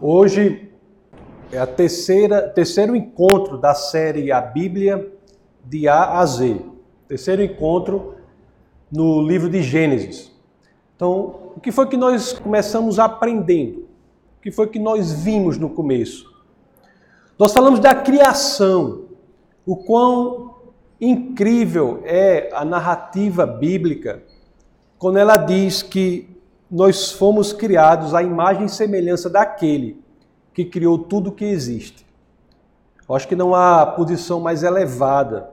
Hoje é a terceira terceiro encontro da série A Bíblia de A a Z. Terceiro encontro no livro de Gênesis. Então, o que foi que nós começamos aprendendo? O que foi que nós vimos no começo? Nós falamos da criação, o quão incrível é a narrativa bíblica quando ela diz que nós fomos criados à imagem e semelhança daquele que criou tudo que existe. Eu acho que não há posição mais elevada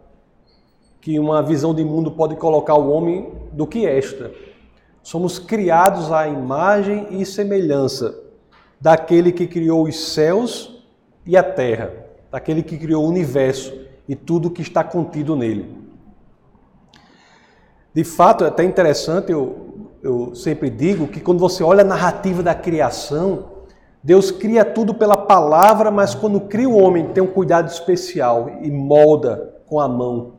que uma visão de mundo pode colocar o homem do que esta. Somos criados à imagem e semelhança daquele que criou os céus e a terra, daquele que criou o universo e tudo que está contido nele. De fato, é até interessante, eu, eu sempre digo que quando você olha a narrativa da criação, Deus cria tudo pela palavra, mas quando cria o homem tem um cuidado especial e molda com a mão,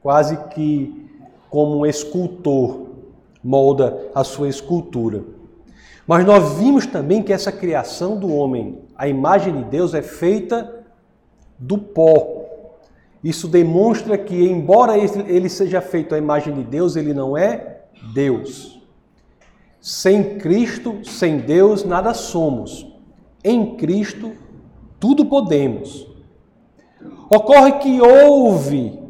quase que como um escultor molda a sua escultura. Mas nós vimos também que essa criação do homem, a imagem de Deus, é feita do pó, isso demonstra que, embora ele seja feito à imagem de Deus, ele não é Deus. Sem Cristo, sem Deus, nada somos. Em Cristo, tudo podemos. Ocorre que houve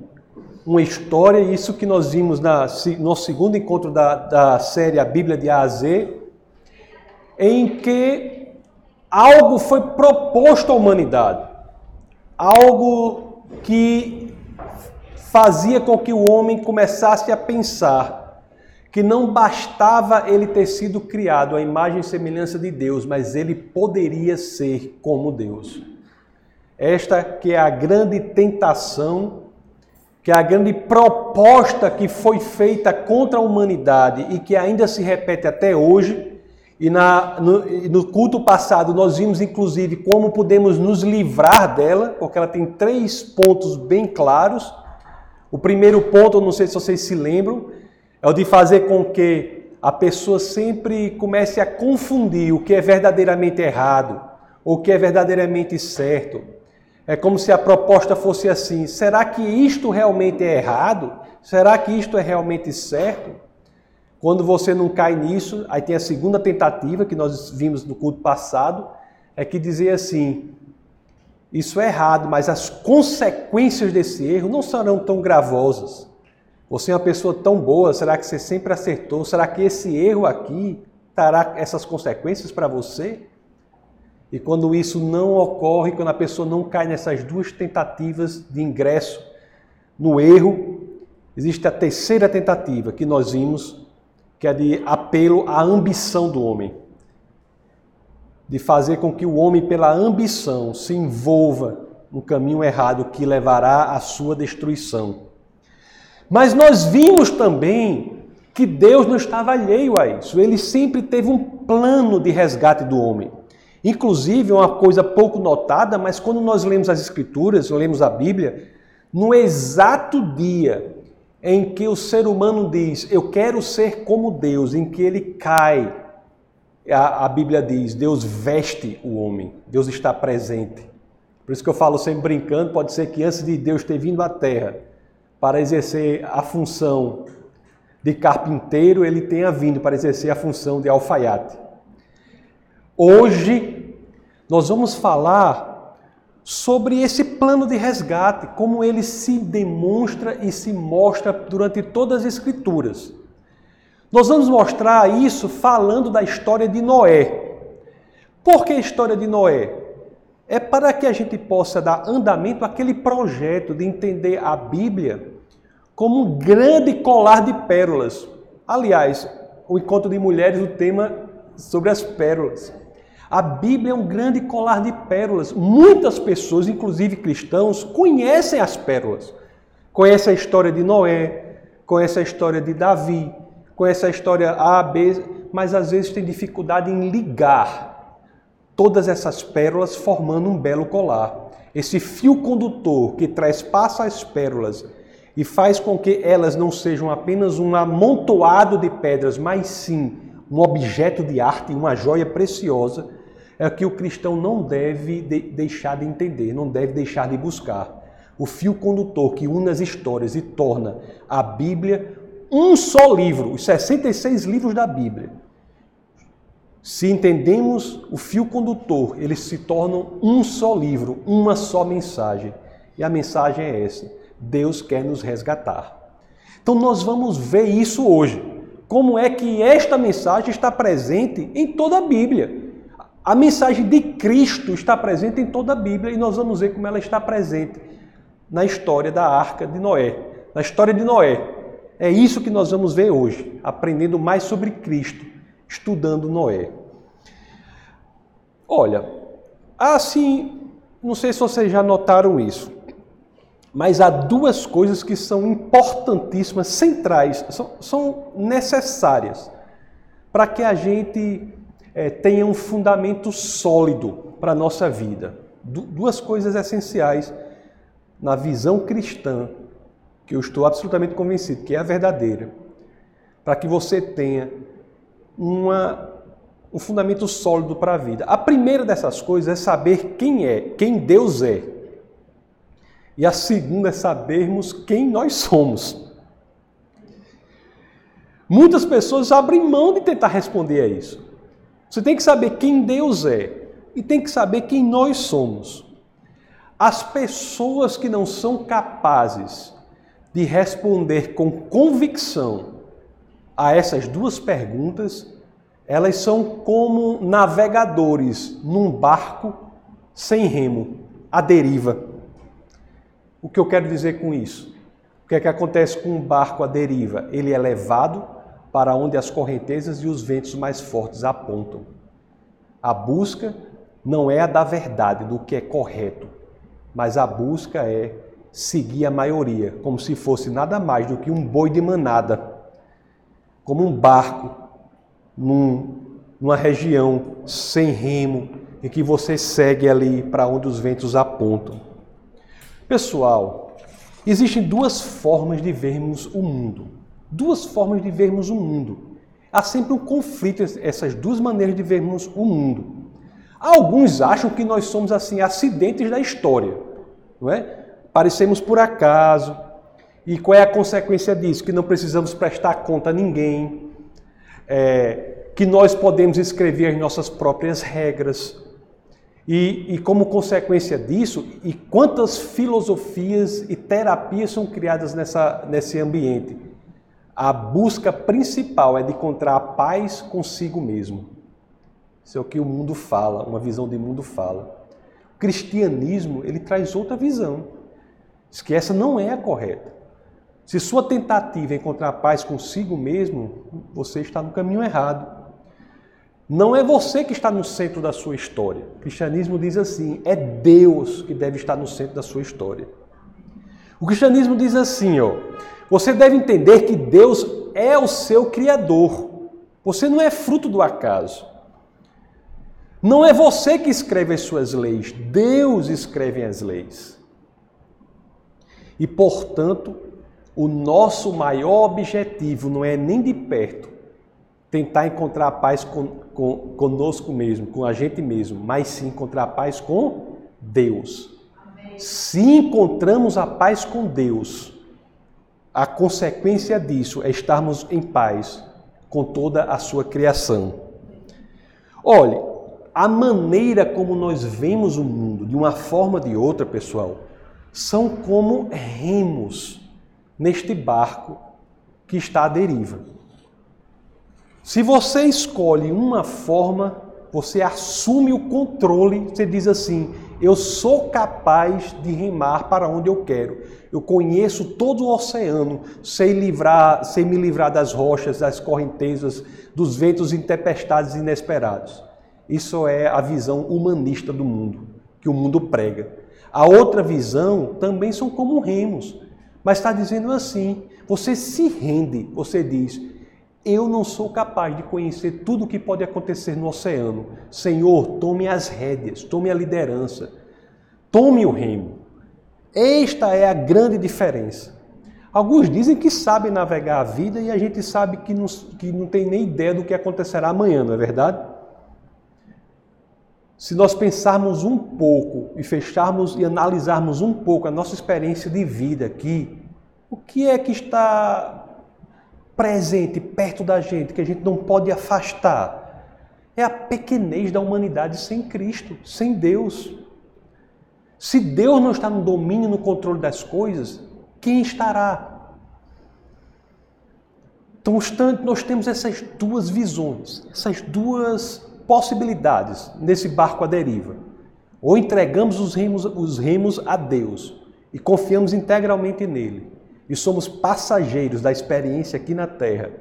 uma história, isso que nós vimos na, no segundo encontro da, da série A Bíblia de A a Z, em que algo foi proposto à humanidade. Algo que fazia com que o homem começasse a pensar que não bastava ele ter sido criado à imagem e semelhança de Deus, mas ele poderia ser como Deus. Esta que é a grande tentação, que é a grande proposta que foi feita contra a humanidade e que ainda se repete até hoje, e na, no, no, culto passado nós vimos inclusive como podemos nos livrar dela, porque ela tem três pontos bem claros. O primeiro ponto, não sei se vocês se lembram, é o de fazer com que a pessoa sempre comece a confundir o que é verdadeiramente errado o que é verdadeiramente certo. É como se a proposta fosse assim: será que isto realmente é errado? Será que isto é realmente certo? Quando você não cai nisso, aí tem a segunda tentativa que nós vimos no culto passado, é que dizer assim: isso é errado, mas as consequências desse erro não serão tão gravosas. Você é uma pessoa tão boa, será que você sempre acertou? Será que esse erro aqui trará essas consequências para você? E quando isso não ocorre, quando a pessoa não cai nessas duas tentativas de ingresso no erro, existe a terceira tentativa que nós vimos, que é de apelo à ambição do homem. De fazer com que o homem, pela ambição, se envolva no caminho errado que levará à sua destruição. Mas nós vimos também que Deus não estava alheio a isso. Ele sempre teve um plano de resgate do homem. Inclusive, uma coisa pouco notada, mas quando nós lemos as Escrituras, lemos a Bíblia, no exato dia em que o ser humano diz, eu quero ser como Deus, em que ele cai, a, a, Bíblia diz, Deus veste o homem, Deus está presente. Por isso que eu falo sempre brincando, pode ser que antes de Deus ter vindo à terra para exercer a função de carpinteiro, ele tenha vindo para exercer a função de alfaiate. Hoje, nós vamos falar sobre esse plano de resgate, como ele se demonstra e se mostra durante todas as Escrituras. Nós vamos mostrar isso falando da história de Noé. Por que a história de Noé? É para que a gente possa dar andamento àquele projeto de entender a Bíblia como um grande colar de pérolas. Aliás, o encontro de mulheres, o tema sobre as pérolas. A Bíblia é um grande colar de pérolas. Muitas pessoas, inclusive cristãos, conhecem as pérolas. Conhecem a história de Noé, conhecem a história de Davi, conhecem a história A, B, mas às vezes tem dificuldade em ligar todas essas pérolas formando um belo colar. Esse fio condutor que passa as pérolas e faz com que elas não sejam apenas um amontoado de pedras, mas sim um objeto de arte, uma joia preciosa, é que o cristão não deve de deixar de entender, não deve deixar de buscar. O fio condutor que une as histórias e torna a Bíblia um só livro, os 66 livros da Bíblia. Se entendemos o fio condutor, eles se tornam um só livro, uma só mensagem. E a mensagem é essa: Deus quer nos resgatar. Então nós vamos ver isso hoje. Como é que esta mensagem está presente em toda a Bíblia? A mensagem de Cristo está presente em toda a Bíblia e nós vamos ver como ela está presente na história da arca de Noé. Na história de Noé. É isso que nós vamos ver hoje, aprendendo mais sobre Cristo, estudando Noé. Olha, assim, não sei se vocês já notaram isso, mas há duas coisas que são importantíssimas, centrais, são, são necessárias para que a gente é, tenha um fundamento sólido para a nossa vida. Du duas coisas essenciais na visão cristã, que eu estou absolutamente convencido que é a verdadeira, para que você tenha uma, um fundamento sólido para a vida. A primeira dessas coisas é saber quem é, quem Deus é. E a segunda é sabermos quem nós somos. Muitas pessoas abrem mão de tentar responder a isso. Você tem que saber quem Deus é e tem que saber quem nós somos. As pessoas que não são capazes de responder com convicção a essas duas perguntas, elas são como navegadores num barco sem remo, à deriva. O que eu quero dizer com isso? O que é que acontece com um barco à deriva? Ele é levado para onde as correntezas e os ventos mais fortes apontam. A busca não é a da verdade, do que é correto, mas a busca é seguir a maioria, como se fosse nada mais do que um boi de manada, como um barco num, numa região sem remo, em que você segue ali para onde os ventos apontam. Pessoal, existem duas formas de vermos o mundo duas formas de vermos o mundo. Há sempre um conflito entre essas duas maneiras de vermos o mundo. Alguns acham que nós somos assim acidentes da história, não é? Parecemos por acaso. E qual é a consequência disso? Que não precisamos prestar conta a ninguém, é, que nós podemos escrever as nossas próprias regras. E, e, como consequência disso, e quantas filosofias e terapias são criadas nessa, nesse ambiente? a busca principal é de encontrar a paz consigo mesmo. Isso é o que o mundo fala, uma visão de mundo fala. O cristianismo, ele traz outra visão. Diz que essa não é a correta. Se sua tentativa é encontrar paz consigo mesmo, você está no caminho errado. Não é você que está no centro da sua história. O cristianismo diz assim: é Deus que deve estar no centro da sua história. O cristianismo diz assim, ó, você deve entender que Deus é o seu criador. Você não é fruto do acaso. Não é você que escreve as suas leis, Deus escreve as leis. E, portanto, o nosso maior objetivo não é nem de perto tentar encontrar a paz com, com, conosco mesmo, com a gente mesmo, mas sim encontrar a paz com Deus. Se encontramos a paz com Deus, a consequência disso é estarmos em paz com toda a sua criação. Olhe, a maneira como nós vemos o mundo, de uma forma ou de outra, pessoal, são como remos neste barco que está à deriva. Se você escolhe uma forma, você assume o controle, você diz assim: eu sou capaz de remar para onde eu quero. Eu conheço todo o oceano, sei livrar, sei me livrar das rochas, das correntezas, dos ventos e tempestades inesperados. Isso é a visão humanista do mundo, que o mundo prega. A outra visão também são como remos, mas está dizendo assim: você se rende, você diz, eu não sou capaz de conhecer tudo o que pode acontecer no oceano. Senhor, tome as rédeas, tome a liderança, tome o remo. Esta é a grande diferença. Alguns dizem que sabem navegar a vida e a gente sabe que não, que não tem nem ideia do que acontecerá amanhã, não é verdade? Se nós pensarmos um pouco e fecharmos e analisarmos um pouco a nossa experiência de vida aqui, o que é que está presente perto da gente que a gente não pode afastar? É a pequenez da humanidade sem Cristo, sem Deus. Se Deus não está no domínio, no controle das coisas, quem estará? Então, nós temos essas duas visões, essas duas possibilidades nesse barco à deriva. Ou entregamos os remos, os remos a Deus e confiamos integralmente nele e somos passageiros da experiência aqui na Terra,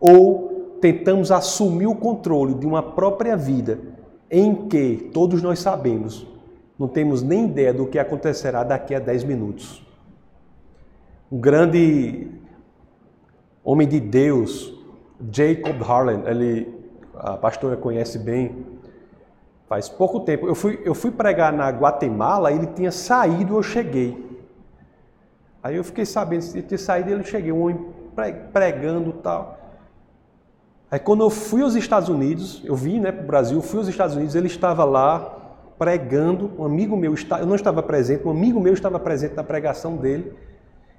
ou tentamos assumir o controle de uma própria vida em que todos nós sabemos, não temos nem ideia do que acontecerá daqui a 10 minutos. Um grande homem de Deus, Jacob Harlan, ele a pastora conhece bem, faz pouco tempo. Eu fui, eu fui pregar na Guatemala, ele tinha saído, eu cheguei. Aí eu fiquei sabendo, ele tinha saído, ele cheguei, um homem pregando tal. Aí quando eu fui aos Estados Unidos, eu vim né, para o Brasil, fui aos Estados Unidos, ele estava lá pregando, um amigo meu, eu não estava presente, um amigo meu estava presente na pregação dele,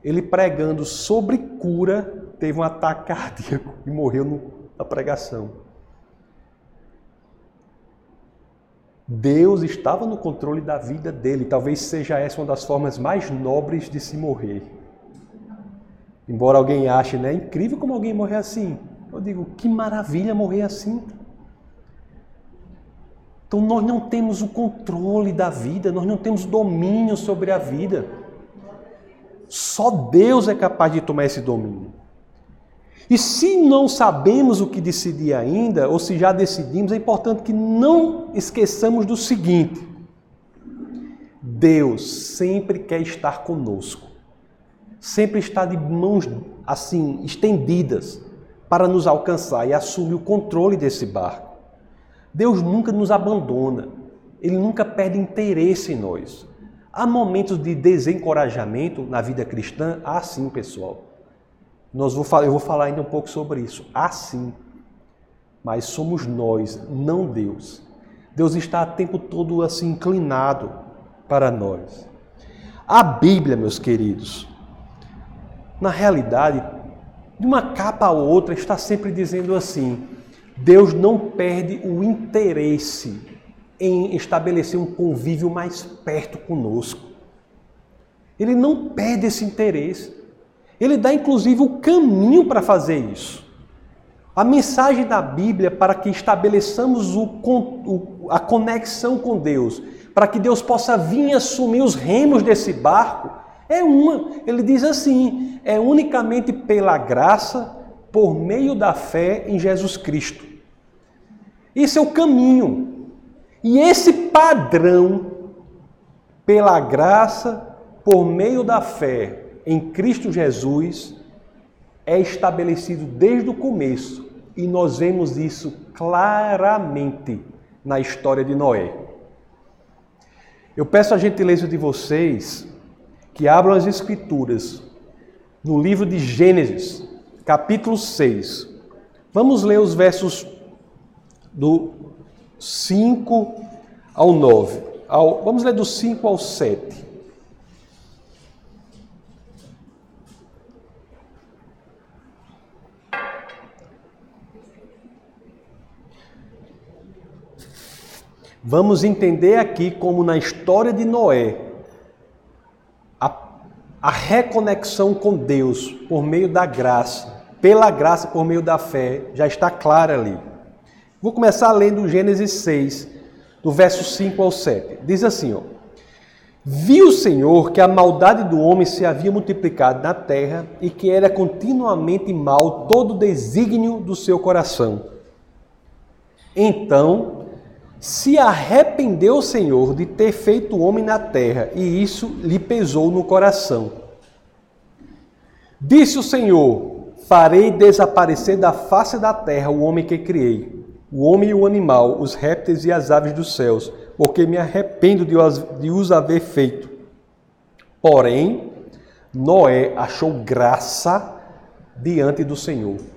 ele pregando sobre cura, teve um ataque cardíaco e morreu na pregação. Deus estava no controle da vida dele. Talvez seja essa uma das formas mais nobres de se morrer. Embora alguém ache, né, incrível como alguém morrer assim. Eu digo, que maravilha morrer assim. Então nós não temos o controle da vida, nós não temos domínio sobre a vida. Só Deus é capaz de tomar esse domínio. E se não sabemos o que decidir ainda, ou se já decidimos, é importante que não esqueçamos do seguinte: Deus sempre quer estar conosco, sempre está de mãos assim estendidas para nos alcançar e assumir o controle desse barco. Deus nunca nos abandona, ele nunca perde interesse em nós. Há momentos de desencorajamento na vida cristã? Há sim, pessoal. Nós vou, eu vou falar ainda um pouco sobre isso. Assim, mas somos nós, não Deus. Deus está o tempo todo assim inclinado para nós. A Bíblia, meus queridos, na realidade, de uma capa a outra, está sempre dizendo assim: Deus não perde o interesse em estabelecer um convívio mais perto conosco. Ele não perde esse interesse. Ele dá inclusive o caminho para fazer isso. A mensagem da Bíblia para que estabeleçamos o, o, a conexão com Deus, para que Deus possa vir assumir os remos desse barco, é uma. Ele diz assim: é unicamente pela graça, por meio da fé em Jesus Cristo. Esse é o caminho. E esse padrão, pela graça, por meio da fé, em Cristo Jesus é estabelecido desde o começo e nós vemos isso claramente na história de Noé. Eu peço a gentileza de vocês que abram as Escrituras no livro de Gênesis, capítulo 6. Vamos ler os versos do 5 ao 9. Ao, vamos ler do 5 ao 7. Vamos entender aqui como na história de Noé, a, a reconexão com Deus por meio da graça, pela graça por meio da fé, já está clara ali. Vou começar lendo Gênesis 6, do verso 5 ao 7. Diz assim, ó. Viu o Senhor que a maldade do homem se havia multiplicado na terra e que era continuamente mal todo o desígnio do seu coração. Então se arrependeu o Senhor de ter feito homem na terra, e isso lhe pesou no coração. Disse o Senhor: Farei desaparecer da face da terra o homem que criei, o homem e o animal, os répteis e as aves dos céus, porque me arrependo de os haver feito. Porém, Noé achou graça diante do Senhor.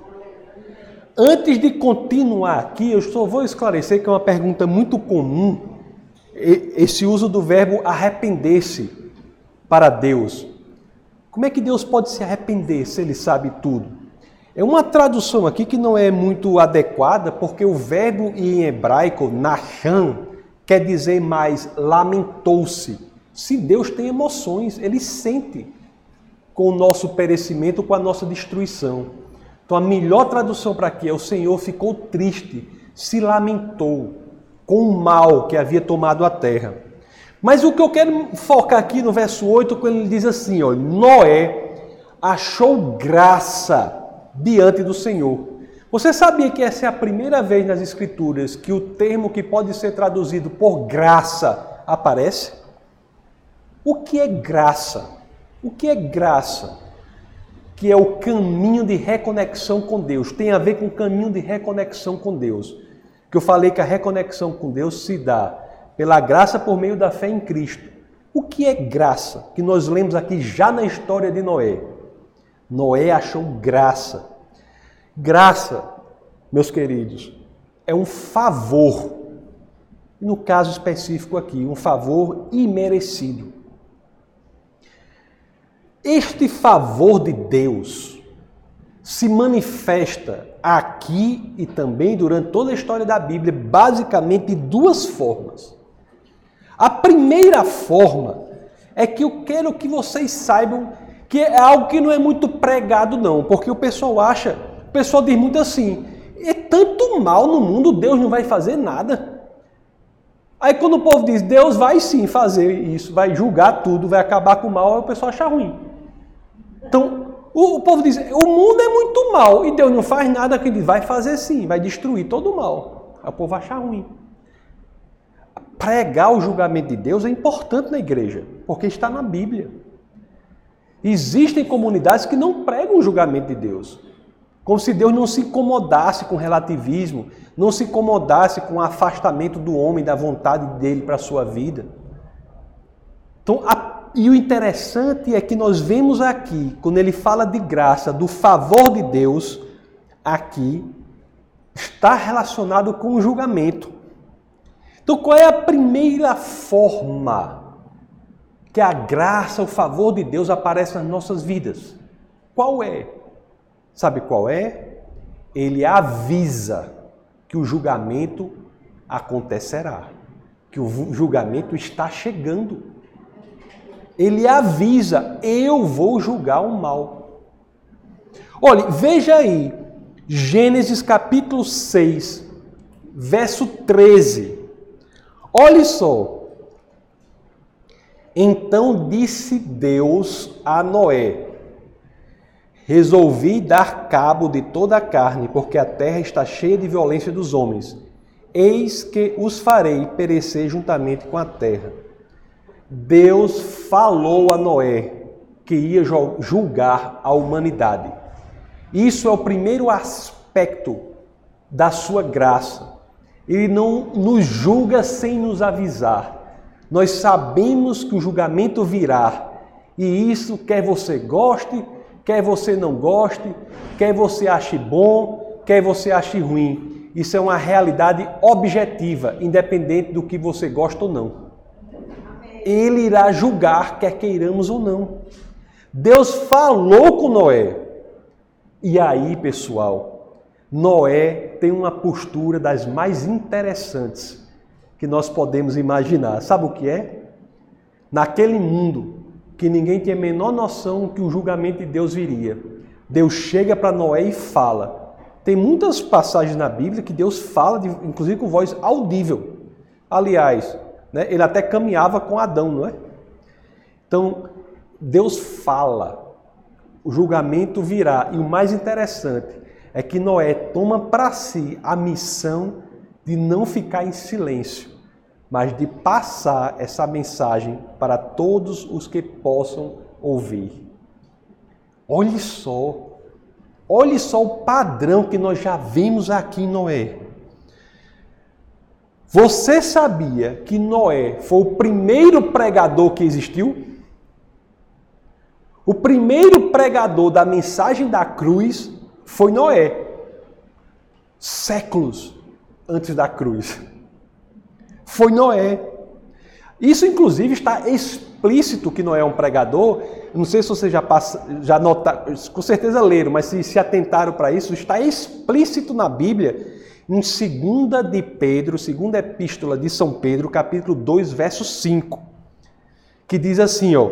Antes de continuar aqui, eu só vou esclarecer que é uma pergunta muito comum esse uso do verbo arrepender-se para Deus. Como é que Deus pode se arrepender se ele sabe tudo? É uma tradução aqui que não é muito adequada, porque o verbo em hebraico, nachan, quer dizer mais lamentou-se. Se Deus tem emoções, ele sente com o nosso perecimento, com a nossa destruição. Então a melhor tradução para aqui é o Senhor ficou triste, se lamentou com o mal que havia tomado a terra. Mas o que eu quero focar aqui no verso 8, quando ele diz assim, ó, Noé achou graça diante do Senhor. Você sabia que essa é a primeira vez nas escrituras que o termo que pode ser traduzido por graça aparece? O que é graça? O que é graça? Que é o caminho de reconexão com Deus. Tem a ver com o caminho de reconexão com Deus. Que eu falei que a reconexão com Deus se dá pela graça por meio da fé em Cristo. O que é graça? Que nós lemos aqui já na história de Noé. Noé achou graça. Graça, meus queridos, é um favor. No caso específico aqui, um favor imerecido. Este favor de Deus se manifesta aqui e também durante toda a história da Bíblia, basicamente de duas formas. A primeira forma é que eu quero que vocês saibam que é algo que não é muito pregado, não, porque o pessoal acha, o pessoal diz muito assim: é tanto mal no mundo, Deus não vai fazer nada. Aí quando o povo diz, Deus vai sim fazer isso, vai julgar tudo, vai acabar com o mal, aí o pessoal acha ruim. Então, o, o povo diz: o mundo é muito mal e Deus não faz nada que ele vai fazer sim, vai destruir todo o mal. Aí o povo acha ruim. Pregar o julgamento de Deus é importante na igreja, porque está na Bíblia. Existem comunidades que não pregam o julgamento de Deus, como se Deus não se incomodasse com relativismo, não se incomodasse com o afastamento do homem da vontade dele para a sua vida. Então, a e o interessante é que nós vemos aqui, quando ele fala de graça, do favor de Deus, aqui está relacionado com o julgamento. Então, qual é a primeira forma que a graça, o favor de Deus aparece nas nossas vidas? Qual é? Sabe qual é? Ele avisa que o julgamento acontecerá, que o julgamento está chegando ele avisa: eu vou julgar o mal. Olhe, veja aí, Gênesis capítulo 6, verso 13. Olhe só. Então disse Deus a Noé: Resolvi dar cabo de toda a carne, porque a terra está cheia de violência dos homens. Eis que os farei perecer juntamente com a terra. Deus falou a Noé que ia julgar a humanidade. Isso é o primeiro aspecto da sua graça. Ele não nos julga sem nos avisar. Nós sabemos que o julgamento virá. E isso quer você goste, quer você não goste, quer você ache bom, quer você ache ruim. Isso é uma realidade objetiva, independente do que você gosta ou não ele irá julgar, quer queiramos ou não. Deus falou com Noé. E aí, pessoal, Noé tem uma postura das mais interessantes que nós podemos imaginar. Sabe o que é? Naquele mundo que ninguém tinha a menor noção que o julgamento de Deus viria, Deus chega para Noé e fala. Tem muitas passagens na Bíblia que Deus fala, inclusive com voz audível. Aliás, né? Ele até caminhava com Adão, não é? Então, Deus fala, o julgamento virá. E o mais interessante é que Noé toma para si a missão de não ficar em silêncio, mas de passar essa mensagem para todos os que possam ouvir. Olhe só, olhe só o padrão que nós já vimos aqui em Noé. Você sabia que Noé foi o primeiro pregador que existiu? O primeiro pregador da mensagem da cruz foi Noé. Séculos antes da cruz. Foi Noé. Isso, inclusive, está explícito que Noé é um pregador. Não sei se vocês já, passa, já notaram, com certeza leram, mas se, se atentaram para isso, está explícito na Bíblia, em 2 de Pedro, segunda epístola de São Pedro, capítulo 2, verso 5, que diz assim, ó,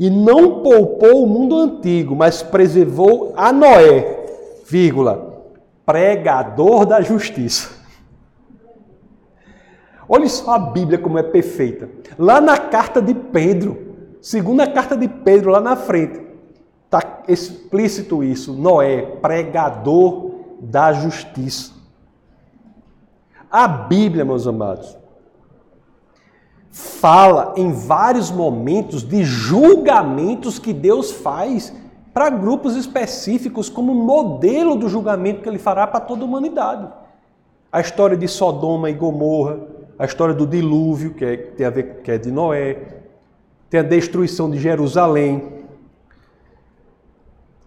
e não poupou o mundo antigo, mas preservou a Noé, vírgula, pregador da justiça. Olha só a Bíblia como é perfeita. Lá na carta de Pedro, segunda carta de Pedro, lá na frente, está explícito isso. Noé, pregador da justiça. A Bíblia, meus amados, fala em vários momentos de julgamentos que Deus faz para grupos específicos como modelo do julgamento que ele fará para toda a humanidade. A história de Sodoma e Gomorra, a história do dilúvio, que, é, tem a ver que é de Noé, tem a destruição de Jerusalém.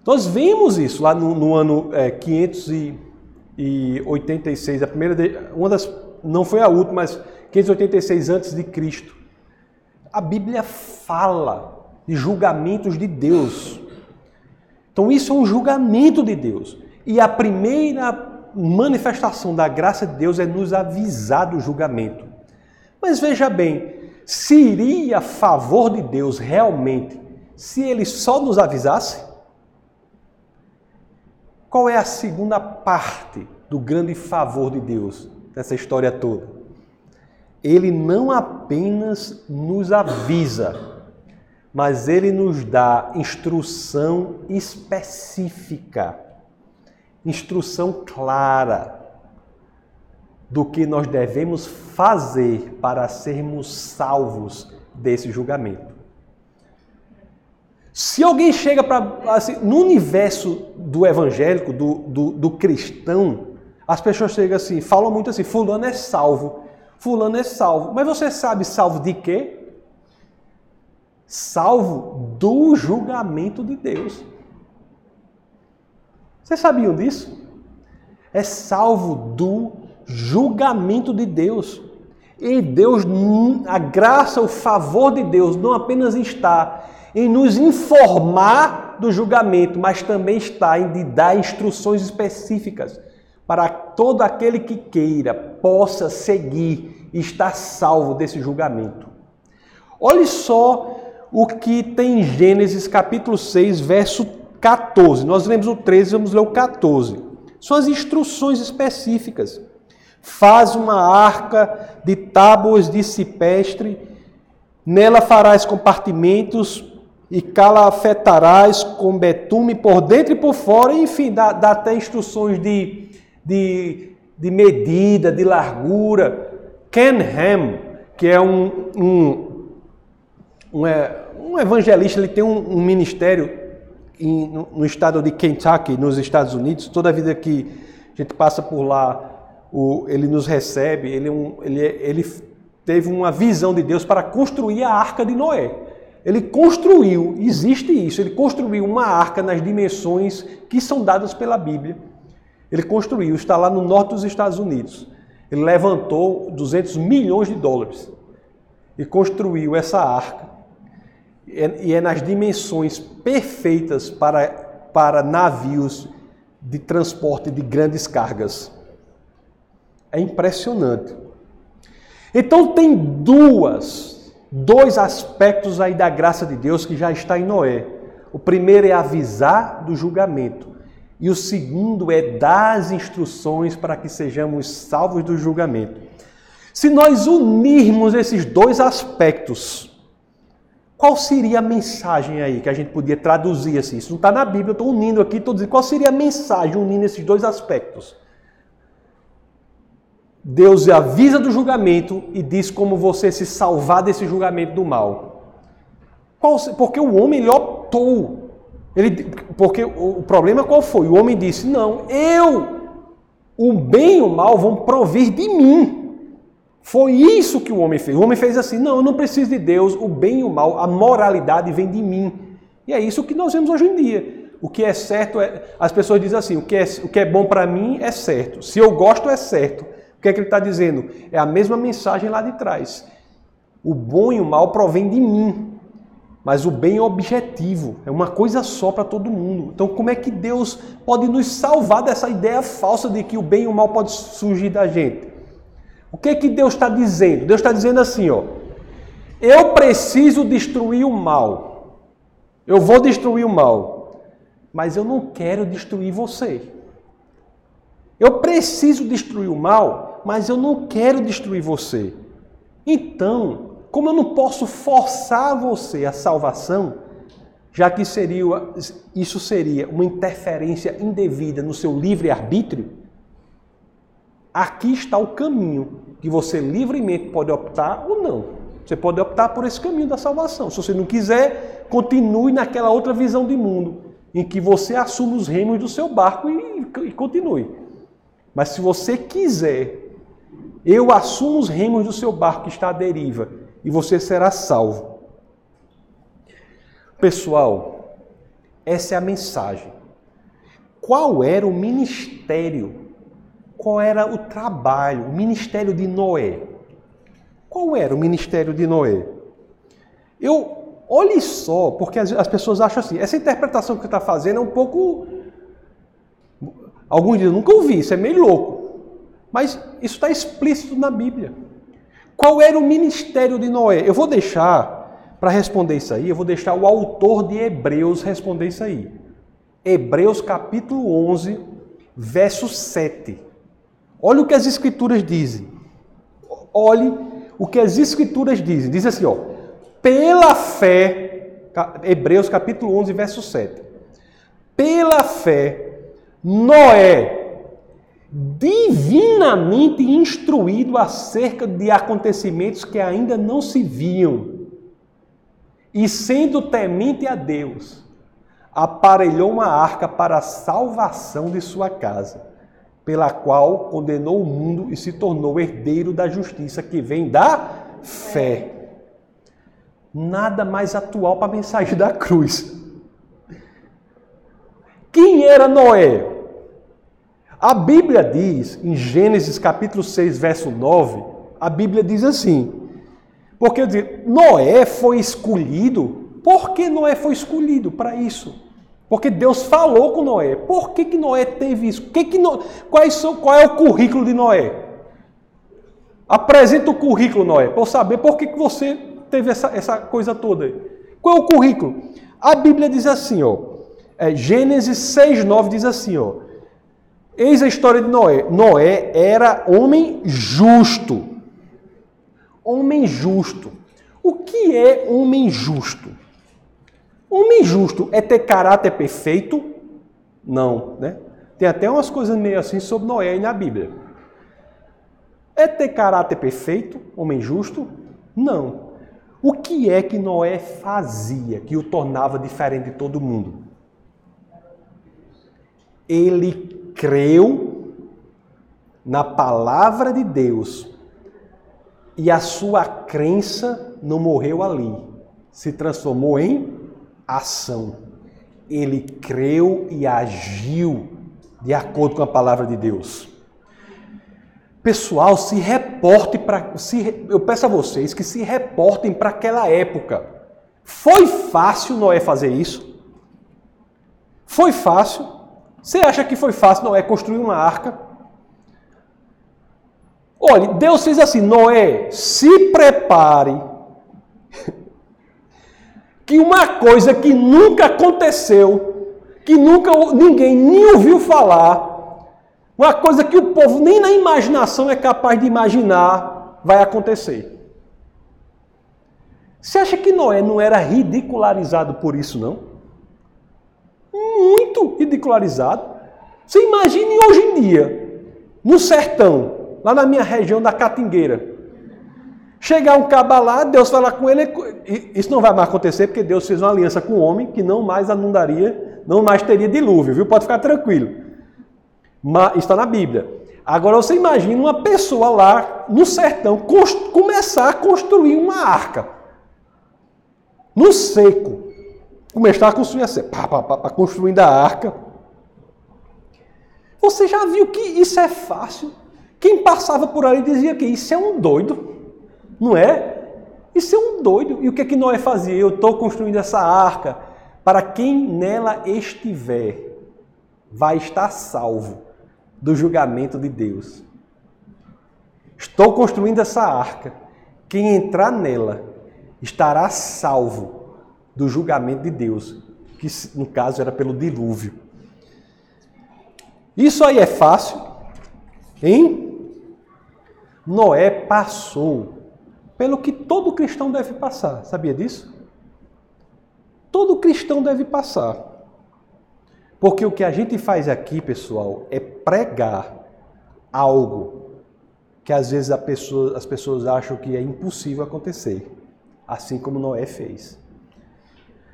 Nós vimos isso lá no, no ano é, 586, a primeira, de, uma das, não foi a última, mas 586 antes de Cristo. A Bíblia fala de julgamentos de Deus. Então isso é um julgamento de Deus. E a primeira manifestação da graça de Deus é nos avisar do julgamento. Mas veja bem, se iria a favor de Deus realmente se ele só nos avisasse? Qual é a segunda parte do grande favor de Deus nessa história toda? Ele não apenas nos avisa, mas ele nos dá instrução específica, instrução clara do que nós devemos fazer para sermos salvos desse julgamento. Se alguém chega para. Assim, no universo do evangélico, do, do, do cristão, as pessoas chegam assim, falam muito assim: Fulano é salvo, Fulano é salvo. Mas você sabe salvo de quê? Salvo do julgamento de Deus. Vocês sabiam disso? É salvo do julgamento de Deus. E Deus, a graça, o favor de Deus não apenas está em nos informar do julgamento, mas também está em de dar instruções específicas para todo aquele que queira possa seguir e estar salvo desse julgamento. Olhe só o que tem em Gênesis capítulo 6, verso 14. Nós lemos o 13, vamos ler o 14. São as instruções específicas. Faz uma arca de tábuas de cipestre, nela farás compartimentos e calafetarás com betume por dentro e por fora, enfim, dá, dá até instruções de, de, de, medida, de largura. Ken Ham, que é um, um, um, um evangelista, ele tem um, um ministério em, no, no estado de Kentucky, nos Estados Unidos, toda vida que a gente passa por lá, o, ele nos recebe, ele, é ele, é, ele teve uma visão de Deus para construir a arca de Noé. Ele construiu, existe isso, ele construiu uma arca nas dimensões que são dadas pela Bíblia. Ele construiu, está lá no norte dos Estados Unidos. Ele levantou 200 milhões de dólares e construiu essa arca. E é nas dimensões perfeitas para, para navios de transporte de grandes cargas. É impressionante. Então tem duas, dois aspectos aí da graça de Deus que já está em Noé. O primeiro é avisar do julgamento. E o segundo é dar as instruções para que sejamos salvos do julgamento. Se nós unirmos esses dois aspectos, qual seria a mensagem aí que a gente podia traduzir assim? Isso não está na Bíblia, eu estou unindo aqui, estou dizendo qual seria a mensagem unindo esses dois aspectos. Deus avisa do julgamento e diz como você se salvar desse julgamento do mal. porque o homem ele optou. Ele, porque o problema qual foi? O homem disse: Não, eu, o bem e o mal vão provir de mim. Foi isso que o homem fez. O homem fez assim: Não, eu não preciso de Deus, o bem e o mal, a moralidade vem de mim. E é isso que nós vemos hoje em dia. O que é certo é. As pessoas dizem assim: o que é, o que é bom para mim é certo. Se eu gosto, é certo. O que é que ele está dizendo? É a mesma mensagem lá de trás. O bom e o mal provém de mim, mas o bem é objetivo, é uma coisa só para todo mundo. Então, como é que Deus pode nos salvar dessa ideia falsa de que o bem e o mal pode surgir da gente? O que é que Deus está dizendo? Deus está dizendo assim, ó. Eu preciso destruir o mal. Eu vou destruir o mal. Mas eu não quero destruir você. Eu preciso destruir o mal, mas eu não quero destruir você. Então, como eu não posso forçar você à salvação, já que seria, isso seria uma interferência indevida no seu livre-arbítrio, aqui está o caminho que você livremente pode optar ou não. Você pode optar por esse caminho da salvação. Se você não quiser, continue naquela outra visão de mundo, em que você assume os remos do seu barco e, e continue. Mas se você quiser, eu assumo os remos do seu barco que está à deriva e você será salvo. Pessoal, essa é a mensagem. Qual era o ministério? Qual era o trabalho, o ministério de Noé? Qual era o ministério de Noé? Eu, olhe só, porque as, as pessoas acham assim, essa interpretação que está fazendo é um pouco. Alguns dizem, nunca ouvi, isso é meio louco. Mas isso está explícito na Bíblia. Qual era o ministério de Noé? Eu vou deixar, para responder isso aí, eu vou deixar o autor de Hebreus responder isso aí. Hebreus capítulo 11, verso 7. Olha o que as escrituras dizem. Olhe o que as escrituras dizem. Diz assim, ó. Pela fé, Hebreus capítulo 11, verso 7. Pela fé, Noé divinamente instruído acerca de acontecimentos que ainda não se viam, e sendo temente a Deus, aparelhou uma arca para a salvação de sua casa, pela qual condenou o mundo e se tornou herdeiro da justiça que vem da fé. Nada mais atual para a mensagem da cruz. Quem era Noé? A Bíblia diz, em Gênesis capítulo 6, verso 9, a Bíblia diz assim: porque Noé foi escolhido. Por que Noé foi escolhido para isso? Porque Deus falou com Noé. Por que, que Noé teve isso? Que que no... Quais são... Qual é o currículo de Noé? Apresenta o currículo, Noé, para eu saber por que, que você teve essa, essa coisa toda. Qual é o currículo? A Bíblia diz assim, ó. É, Gênesis 6, 9 diz assim, ó. Eis a história de Noé. Noé era homem justo. Homem justo. O que é homem justo? Homem justo é ter caráter perfeito? Não, né? Tem até umas coisas meio assim sobre Noé aí na Bíblia. É ter caráter perfeito, homem justo? Não. O que é que Noé fazia que o tornava diferente de todo mundo? Ele creu na palavra de Deus e a sua crença não morreu ali, se transformou em ação. Ele creu e agiu de acordo com a palavra de Deus. Pessoal, se reporte para. Eu peço a vocês que se reportem para aquela época. Foi fácil Noé fazer isso? Foi fácil? Você acha que foi fácil? Noé construir uma arca? Olhe, Deus fez assim: Noé, se prepare. que uma coisa que nunca aconteceu, que nunca ninguém nem ouviu falar, uma coisa que o povo nem na imaginação é capaz de imaginar, vai acontecer. Você acha que Noé não era ridicularizado por isso, não? Muito ridicularizado. Você imagine hoje em dia, no sertão, lá na minha região da Catingueira, chegar um caba lá, Deus falar com ele, isso não vai mais acontecer porque Deus fez uma aliança com o homem que não mais inundaria, não mais teria dilúvio, viu? Pode ficar tranquilo. Mas, está na Bíblia. Agora você imagina uma pessoa lá no sertão começar a construir uma arca. No seco começar a construir assim, pá, pá, pá, pá, construindo a arca. Você já viu que isso é fácil? Quem passava por ali dizia que isso é um doido, não é? Isso é um doido. E o que é que Noé fazia? Eu estou construindo essa arca. Para quem nela estiver, vai estar salvo do julgamento de Deus. Estou construindo essa arca. Quem entrar nela estará salvo do julgamento de Deus, que no caso era pelo dilúvio. Isso aí é fácil, hein? Noé passou pelo que todo cristão deve passar. Sabia disso? Todo cristão deve passar. Porque o que a gente faz aqui, pessoal, é pregar algo que às vezes pessoa, as pessoas acham que é impossível acontecer, assim como Noé fez.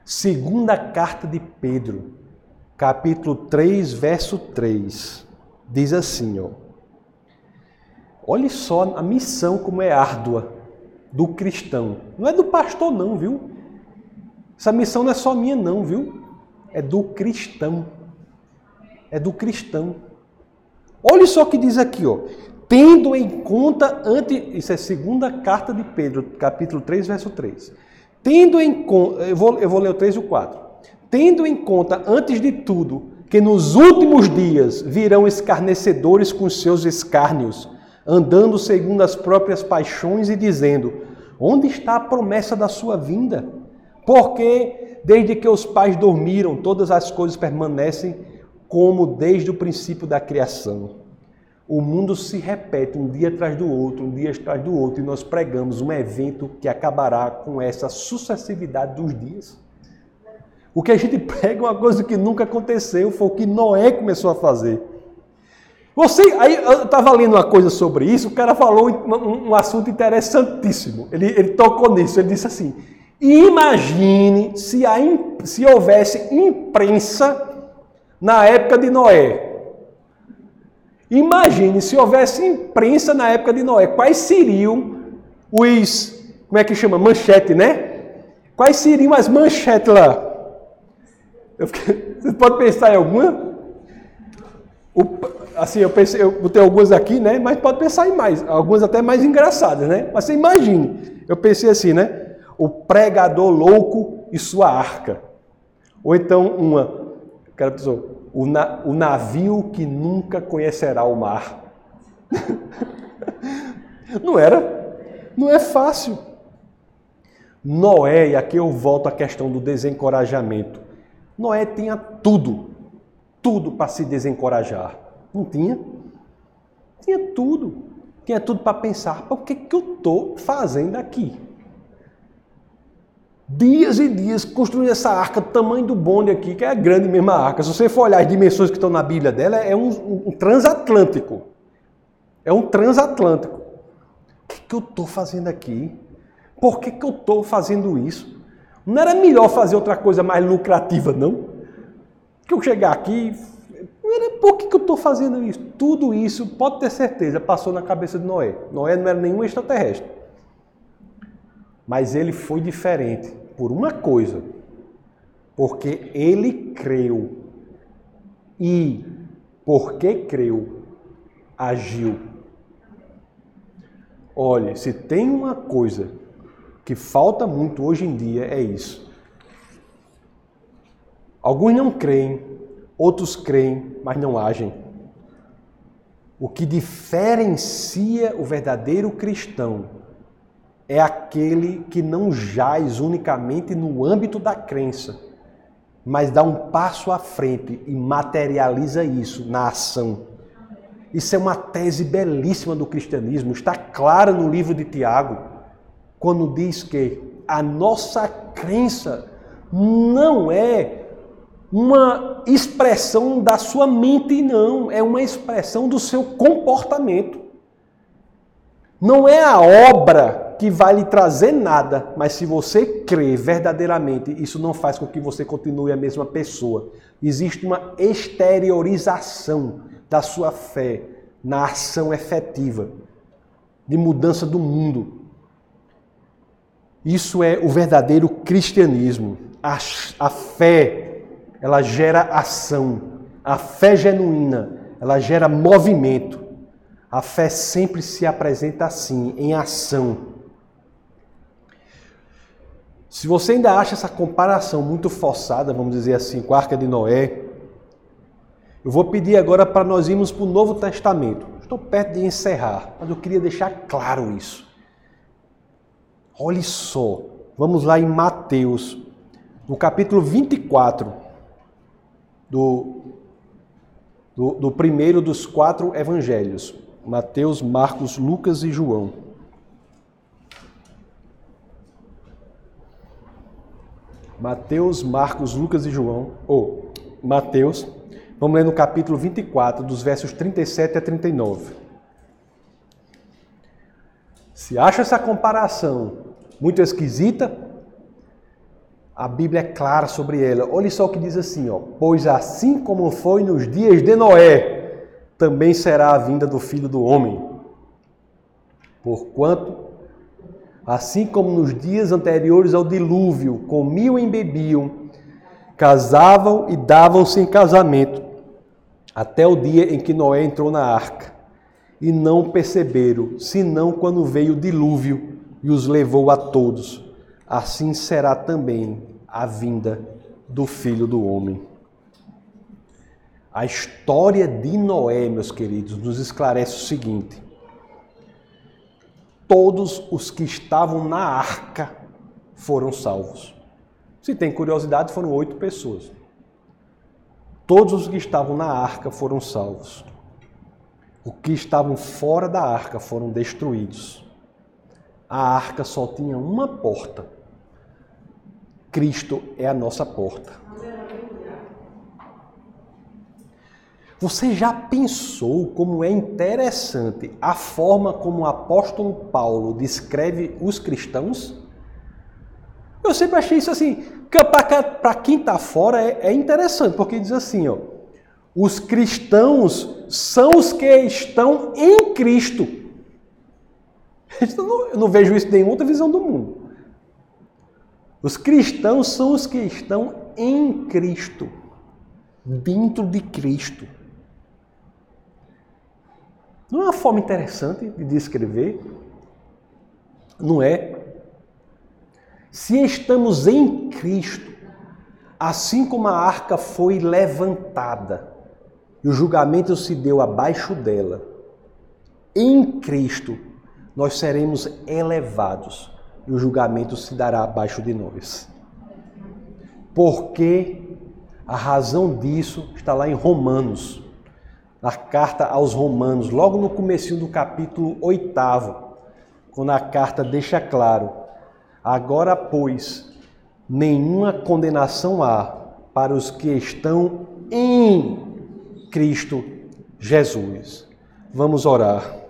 Segunda carta de Pedro, capítulo 3, verso 3, diz assim, ó. Olhe só a missão como é árdua do cristão. Não é do pastor não, viu? Essa missão não é só minha não, viu? É do cristão. É do cristão. Olhe só o que diz aqui, ó. Tendo em conta ante isso é segunda carta de Pedro, capítulo 3, verso 3. Tendo em conta, eu vou, eu vou ler o 3 e o 4. Tendo em conta, antes de tudo, que nos últimos dias virão escarnecedores com seus escárnios, andando segundo as próprias paixões e dizendo: Onde está a promessa da sua vinda? Porque desde que os pais dormiram, todas as coisas permanecem como desde o princípio da criação. O mundo se repete um dia atrás do outro, um dia atrás do outro, e nós pregamos um evento que acabará com essa sucessividade dos dias. O que a gente prega é uma coisa que nunca aconteceu, foi o que Noé começou a fazer. Você, aí eu estava lendo uma coisa sobre isso, o cara falou um, um assunto interessantíssimo. Ele, ele, tocou nisso, ele disse assim: imagine se, a, se houvesse imprensa na época de Noé. Imagine se houvesse imprensa na época de Noé. Quais seriam os. Como é que chama? Manchete, né? Quais seriam as manchetes lá? Fiquei, você pode pensar em alguma? O, assim, eu pensei, eu botei algumas aqui, né? Mas pode pensar em mais, algumas até mais engraçadas, né? Mas você imagine, eu pensei assim, né? O pregador louco e sua arca. Ou então uma, cara pessoa, o, na, o navio que nunca conhecerá o mar. Não era? Não é fácil. Noé, e aqui eu volto à questão do desencorajamento. Noé tinha tudo, tudo para se desencorajar. Não tinha? Tinha tudo. Tinha tudo para pensar: o que, que eu estou fazendo aqui? Dias e dias construindo essa arca do tamanho do bonde aqui, que é a grande mesma arca. Se você for olhar as dimensões que estão na Bíblia dela, é um, um transatlântico. É um transatlântico. O que, que eu estou fazendo aqui? Por que, que eu estou fazendo isso? Não era melhor fazer outra coisa mais lucrativa, não? Que eu chegar aqui, por que, que eu estou fazendo isso? Tudo isso, pode ter certeza, passou na cabeça de Noé. Noé não era nenhum extraterrestre. Mas ele foi diferente por uma coisa, porque ele creu. E porque creu, agiu. Olha, se tem uma coisa que falta muito hoje em dia é isso. Alguns não creem, outros creem, mas não agem. O que diferencia o verdadeiro cristão é aquele que não jaz unicamente no âmbito da crença, mas dá um passo à frente e materializa isso na ação. Isso é uma tese belíssima do cristianismo, está clara no livro de Tiago, quando diz que a nossa crença não é uma expressão da sua mente, não, é uma expressão do seu comportamento. Não é a obra que vai lhe trazer nada, mas se você crê verdadeiramente, isso não faz com que você continue a mesma pessoa. Existe uma exteriorização da sua fé na ação efetiva de mudança do mundo. Isso é o verdadeiro cristianismo. A, a fé, ela gera ação. A fé genuína, ela gera movimento. A fé sempre se apresenta assim, em ação. Se você ainda acha essa comparação muito forçada, vamos dizer assim, com a Arca de Noé, eu vou pedir agora para nós irmos para o Novo Testamento. Estou perto de encerrar, mas eu queria deixar claro isso. Olhe só, vamos lá em Mateus, no capítulo 24, do, do, do primeiro dos quatro evangelhos: Mateus, Marcos, Lucas e João. Mateus, Marcos, Lucas e João, ou Mateus, Vamos ler no capítulo 24, dos versos 37 a 39. Se acha essa comparação muito esquisita, a Bíblia é clara sobre ela. Olha só o que diz assim, ó: "Pois assim como foi nos dias de Noé, também será a vinda do Filho do homem. Porquanto assim como nos dias anteriores ao dilúvio, comiam e bebiam, casavam e davam-se em casamento, até o dia em que Noé entrou na arca, e não perceberam, senão quando veio o dilúvio e os levou a todos. Assim será também a vinda do Filho do Homem. A história de Noé, meus queridos, nos esclarece o seguinte: todos os que estavam na arca foram salvos. Se tem curiosidade, foram oito pessoas. Todos os que estavam na arca foram salvos. Os que estavam fora da arca foram destruídos. A arca só tinha uma porta. Cristo é a nossa porta. Você já pensou como é interessante a forma como o apóstolo Paulo descreve os cristãos? Eu sempre achei isso assim, para quem está fora é, é, interessante, porque diz assim, ó, os cristãos são os que estão em Cristo. Eu não, eu não vejo isso em nenhuma outra visão do mundo. Os cristãos são os que estão em Cristo, dentro de Cristo. Não é uma forma interessante de descrever? Não é? Se estamos em Cristo, assim como a arca foi levantada e o julgamento se deu abaixo dela, em Cristo nós seremos elevados e o julgamento se dará abaixo de nós. Porque a razão disso está lá em Romanos, na carta aos Romanos, logo no começo do capítulo 8, quando a carta deixa claro Agora, pois, nenhuma condenação há para os que estão em Cristo Jesus. Vamos orar.